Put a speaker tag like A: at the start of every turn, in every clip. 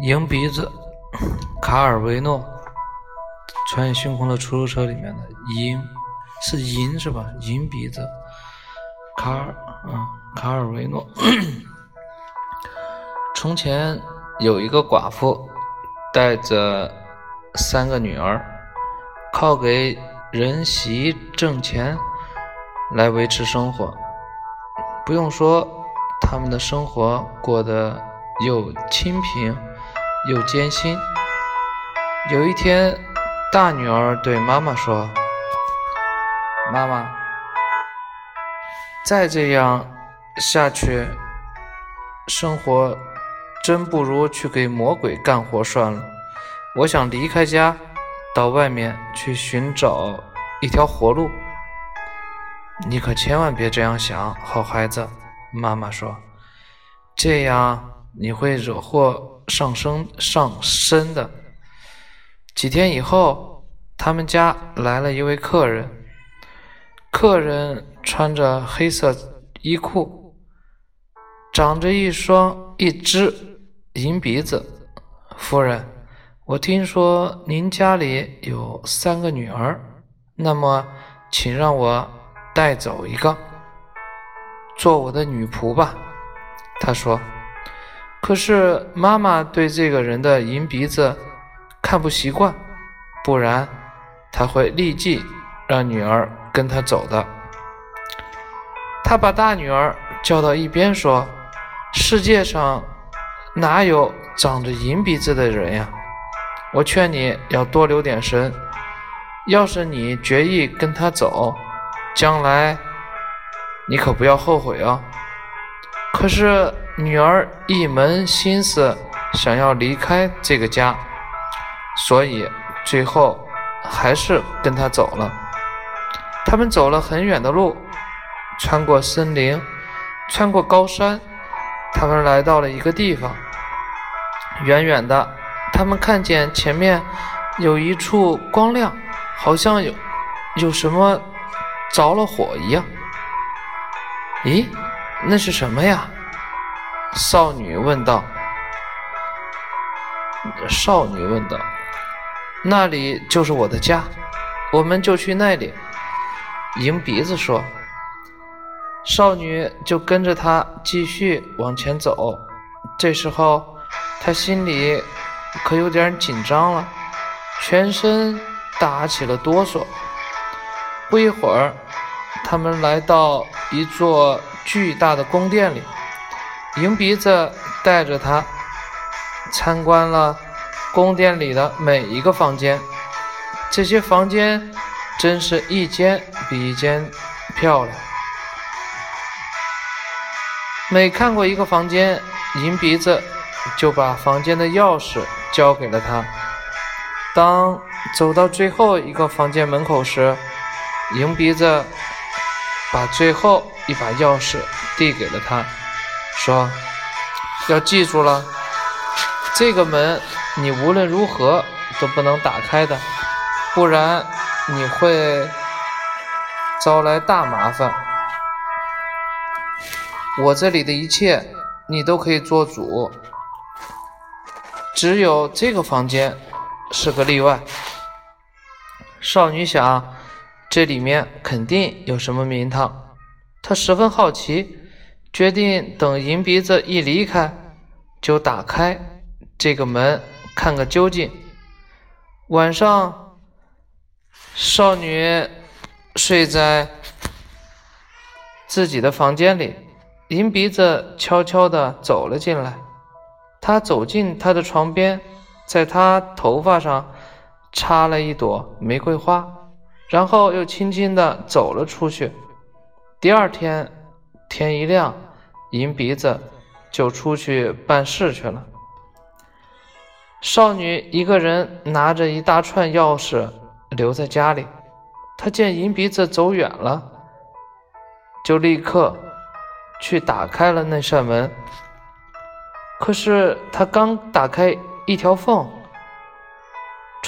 A: 银鼻子，卡尔维诺，穿越星空的出租车里面的银，是银是吧？银鼻子，卡尔，嗯，卡尔维诺。从前有一个寡妇，带着三个女儿，靠给人洗衣挣钱来维持生活。不用说，他们的生活过得又清贫。又艰辛。有一天，大女儿对妈妈说：“妈妈，再这样下去，生活真不如去给魔鬼干活算了。我想离开家，到外面去寻找一条活路。”你可千万别这样想，好孩子。妈妈说：“这样你会惹祸。”上升上身的。几天以后，他们家来了一位客人。客人穿着黑色衣裤，长着一双一只银鼻子。夫人，我听说您家里有三个女儿，那么请让我带走一个，做我的女仆吧。他说。可是妈妈对这个人的银鼻子看不习惯，不然他会立即让女儿跟他走的。他把大女儿叫到一边说：“世界上哪有长着银鼻子的人呀？我劝你要多留点神。要是你决意跟他走，将来你可不要后悔哦。”可是。女儿一门心思想要离开这个家，所以最后还是跟他走了。他们走了很远的路，穿过森林，穿过高山，他们来到了一个地方。远远的，他们看见前面有一处光亮，好像有有什么着了火一样。咦，那是什么呀？少女问道：“少女问道，那里就是我的家，我们就去那里。”银鼻子说：“少女就跟着他继续往前走。这时候，她心里可有点紧张了，全身打起了哆嗦。不一会儿，他们来到一座巨大的宫殿里。”银鼻子带着他参观了宫殿里的每一个房间，这些房间真是一间比一间漂亮。每看过一个房间，银鼻子就把房间的钥匙交给了他。当走到最后一个房间门口时，银鼻子把最后一把钥匙递给了他。说：“要记住了，这个门你无论如何都不能打开的，不然你会招来大麻烦。我这里的一切你都可以做主，只有这个房间是个例外。”少女想，这里面肯定有什么名堂，他十分好奇。决定等银鼻子一离开，就打开这个门看个究竟。晚上，少女睡在自己的房间里，银鼻子悄悄地走了进来。他走进她的床边，在她头发上插了一朵玫瑰花，然后又轻轻地走了出去。第二天。天一亮，银鼻子就出去办事去了。少女一个人拿着一大串钥匙留在家里。她见银鼻子走远了，就立刻去打开了那扇门。可是她刚打开一条缝，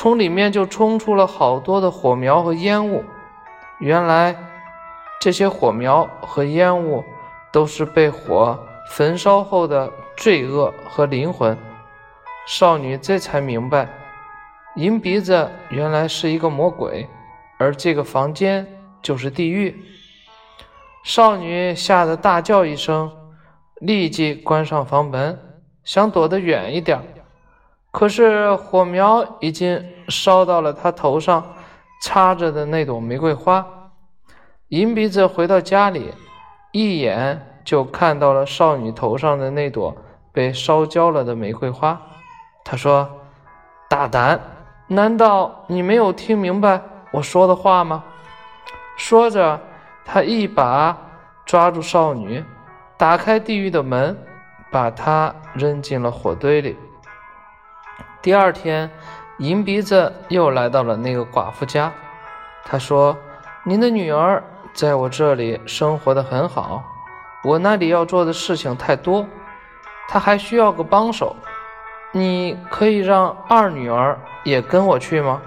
A: 从里面就冲出了好多的火苗和烟雾。原来。这些火苗和烟雾都是被火焚烧后的罪恶和灵魂。少女这才明白，银鼻子原来是一个魔鬼，而这个房间就是地狱。少女吓得大叫一声，立即关上房门，想躲得远一点。可是火苗已经烧到了他头上插着的那朵玫瑰花。银鼻子回到家里，一眼就看到了少女头上的那朵被烧焦了的玫瑰花。他说：“大胆，难道你没有听明白我说的话吗？”说着，他一把抓住少女，打开地狱的门，把她扔进了火堆里。第二天，银鼻子又来到了那个寡妇家。他说：“您的女儿在我这里生活的很好，我那里要做的事情太多，她还需要个帮手。你可以让二女儿也跟我去吗？”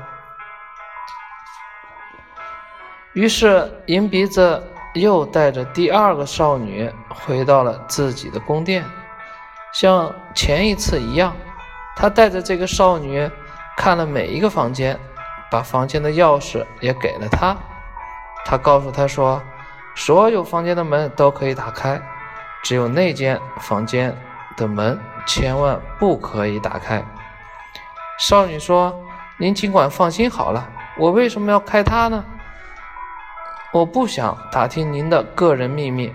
A: 于是，银鼻子又带着第二个少女回到了自己的宫殿，像前一次一样。他带着这个少女看了每一个房间，把房间的钥匙也给了她。他告诉她说：“所有房间的门都可以打开，只有那间房间的门千万不可以打开。”少女说：“您尽管放心好了，我为什么要开它呢？我不想打听您的个人秘密。”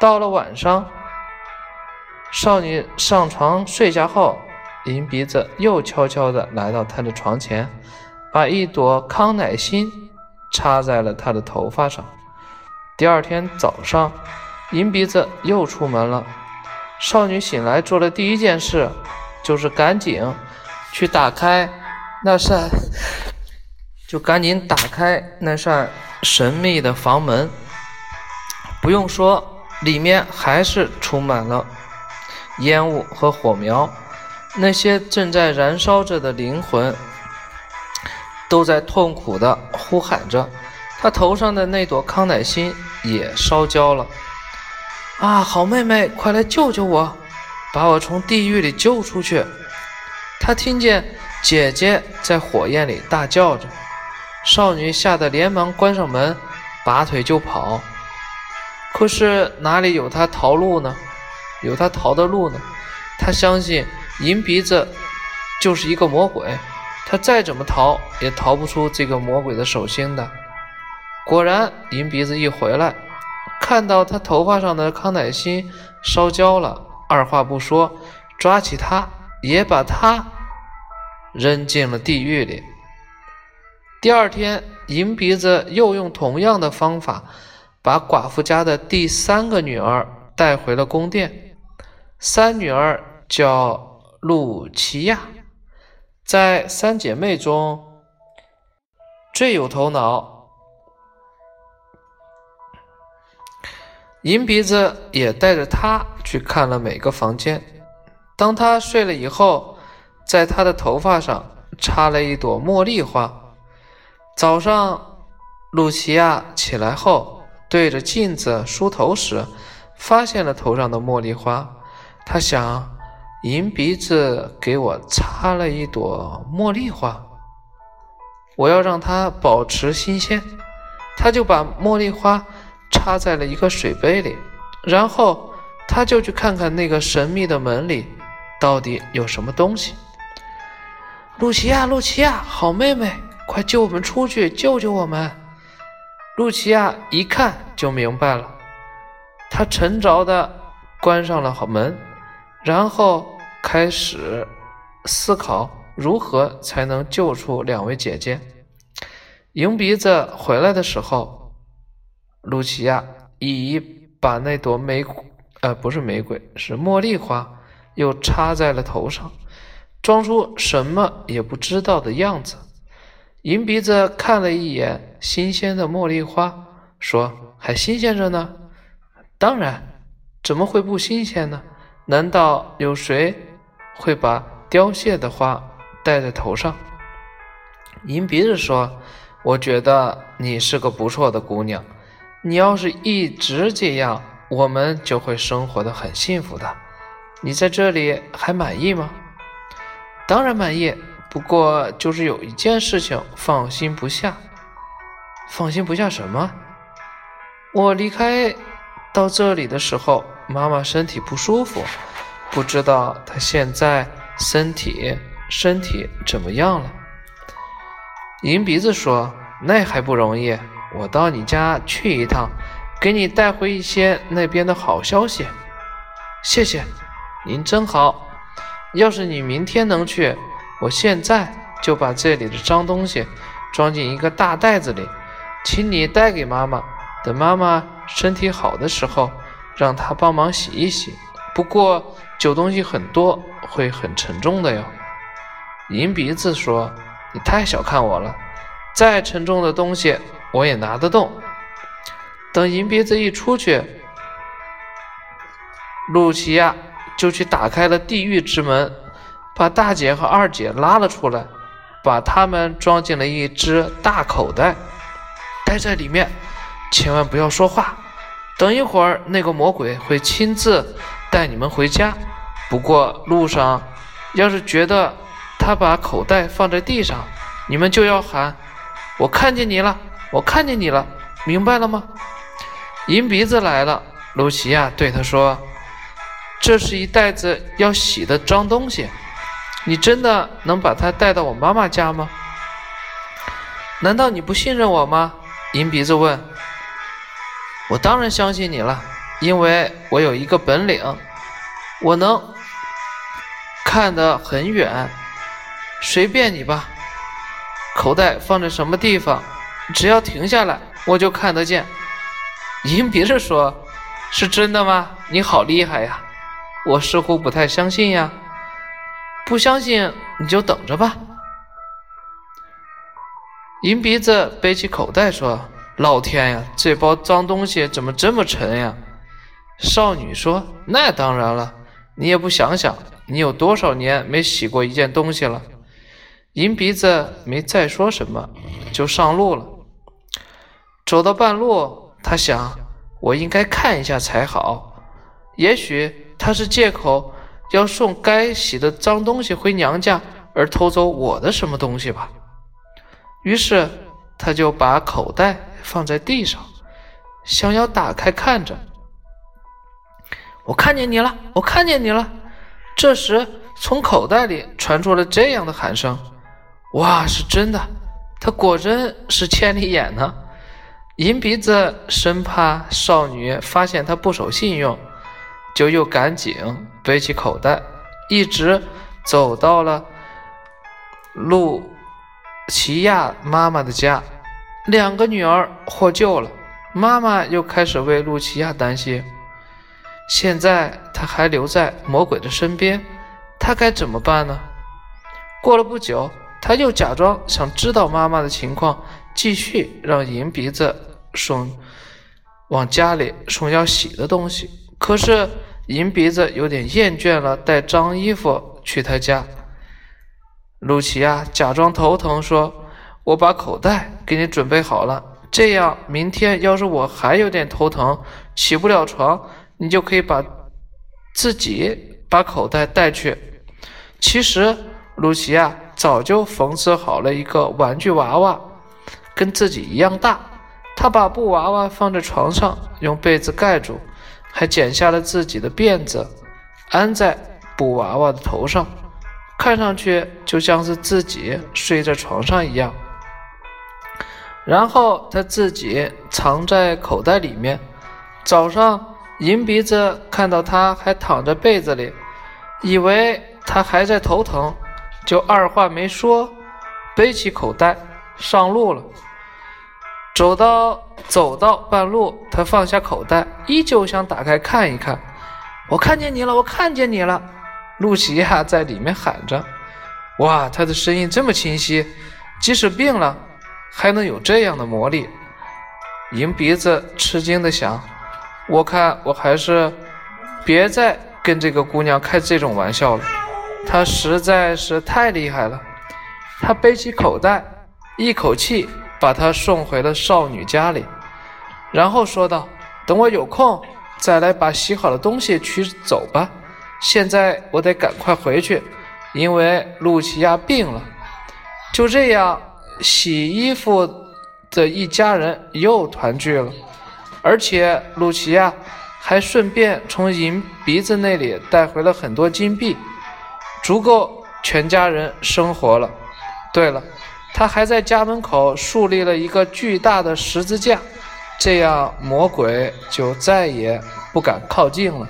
A: 到了晚上，少女上床睡下后。银鼻子又悄悄地来到他的床前，把一朵康乃馨插在了他的头发上。第二天早上，银鼻子又出门了。少女醒来做的第一件事，就是赶紧去打开那扇，就赶紧打开那扇神秘的房门。不用说，里面还是充满了烟雾和火苗。那些正在燃烧着的灵魂，都在痛苦地呼喊着。他头上的那朵康乃馨也烧焦了。啊，好妹妹，快来救救我，把我从地狱里救出去！他听见姐姐在火焰里大叫着。少女吓得连忙关上门，拔腿就跑。可是哪里有她逃路呢？有她逃的路呢？她相信。银鼻子就是一个魔鬼，他再怎么逃也逃不出这个魔鬼的手心的。果然，银鼻子一回来，看到他头发上的康乃馨烧焦了，二话不说，抓起他，也把他扔进了地狱里。第二天，银鼻子又用同样的方法，把寡妇家的第三个女儿带回了宫殿。三女儿叫。露琪亚在三姐妹中最有头脑，银鼻子也带着她去看了每个房间。当她睡了以后，在她的头发上插了一朵茉莉花。早上，露琪亚起来后，对着镜子梳头时，发现了头上的茉莉花。她想。银鼻子给我插了一朵茉莉花，我要让它保持新鲜。他就把茉莉花插在了一个水杯里，然后他就去看看那个神秘的门里到底有什么东西。露琪亚，露琪亚，好妹妹，快救我们出去，救救我们！露琪亚一看就明白了，她沉着的关上了好门，然后。开始思考如何才能救出两位姐姐。银鼻子回来的时候，露琪亚已把那朵玫，呃，不是玫瑰，是茉莉花，又插在了头上，装出什么也不知道的样子。银鼻子看了一眼新鲜的茉莉花，说：“还新鲜着呢。”“当然，怎么会不新鲜呢？难道有谁？”会把凋谢的花戴在头上。银鼻子说：“我觉得你是个不错的姑娘，你要是一直这样，我们就会生活的很幸福的。你在这里还满意吗？”当然满意，不过就是有一件事情放心不下。放心不下什么？我离开到这里的时候，妈妈身体不舒服，不知道他现在身体身体怎么样了。银鼻子说：“那还不容易，我到你家去一趟，给你带回一些那边的好消息。”谢谢，您真好。要是你明天能去，我现在就把这里的脏东西装进一个大袋子里，请你带给妈妈。等妈妈身体好的时候，让她帮忙洗一洗。不过酒东西很多，会很沉重的哟。银鼻子说：“你太小看我了，再沉重的东西我也拿得动。”等银鼻子一出去，露琪亚。就去打开了地狱之门，把大姐和二姐拉了出来，把他们装进了一只大口袋，待在里面，千万不要说话。等一会儿，那个魔鬼会亲自带你们回家。不过路上，要是觉得他把口袋放在地上，你们就要喊：“我看见你了，我看见你了，明白了吗？”银鼻子来了，露琪亚对他说。这是一袋子要洗的脏东西，你真的能把它带到我妈妈家吗？难道你不信任我吗？银鼻子问。我当然相信你了，因为我有一个本领，我能看得很远。随便你吧，口袋放在什么地方，只要停下来，我就看得见。银鼻子说：“是真的吗？你好厉害呀！”我似乎不太相信呀，不相信你就等着吧。银鼻子背起口袋说：“老天呀，这包脏东西怎么这么沉呀？”少女说：“那当然了，你也不想想，你有多少年没洗过一件东西了？”银鼻子没再说什么，就上路了。走到半路，他想：“我应该看一下才好，也许……”他是借口要送该洗的脏东西回娘家，而偷走我的什么东西吧？于是他就把口袋放在地上，想要打开看着。我看见你了，我看见你了。这时从口袋里传出了这样的喊声：“哇，是真的！他果真是千里眼呢！”银鼻子生怕少女发现他不守信用。就又赶紧背起口袋，一直走到了露琪亚妈妈的家。两个女儿获救了，妈妈又开始为露琪亚担心。现在他还留在魔鬼的身边，他该怎么办呢？过了不久，他又假装想知道妈妈的情况，继续让银鼻子送往家里送要洗的东西。可是银鼻子有点厌倦了带脏衣服去他家。露琪亚假装头疼说：“我把口袋给你准备好了，这样明天要是我还有点头疼起不了床，你就可以把自己把口袋带去。”其实露西亚早就缝制好了一个玩具娃娃，跟自己一样大。她把布娃娃放在床上，用被子盖住。还剪下了自己的辫子，安在布娃娃的头上，看上去就像是自己睡在床上一样。然后他自己藏在口袋里面。早上，银鼻子看到他还躺在被子里，以为他还在头疼，就二话没说，背起口袋上路了。走到走到半路，他放下口袋，依旧想打开看一看。我看见你了，我看见你了，露西亚在里面喊着。哇，他的声音这么清晰，即使病了，还能有这样的魔力。银鼻子吃惊的想：我看我还是别再跟这个姑娘开这种玩笑了，她实在是太厉害了。他背起口袋，一口气。把她送回了少女家里，然后说道：“等我有空再来把洗好的东西取走吧。现在我得赶快回去，因为露琪亚病了。就这样，洗衣服的一家人又团聚了，而且露琪亚还顺便从银鼻子那里带回了很多金币，足够全家人生活了。对了，他还在家门口树立了一个巨大的十字架，这样魔鬼就再也不敢靠近了。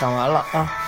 A: 讲完了啊。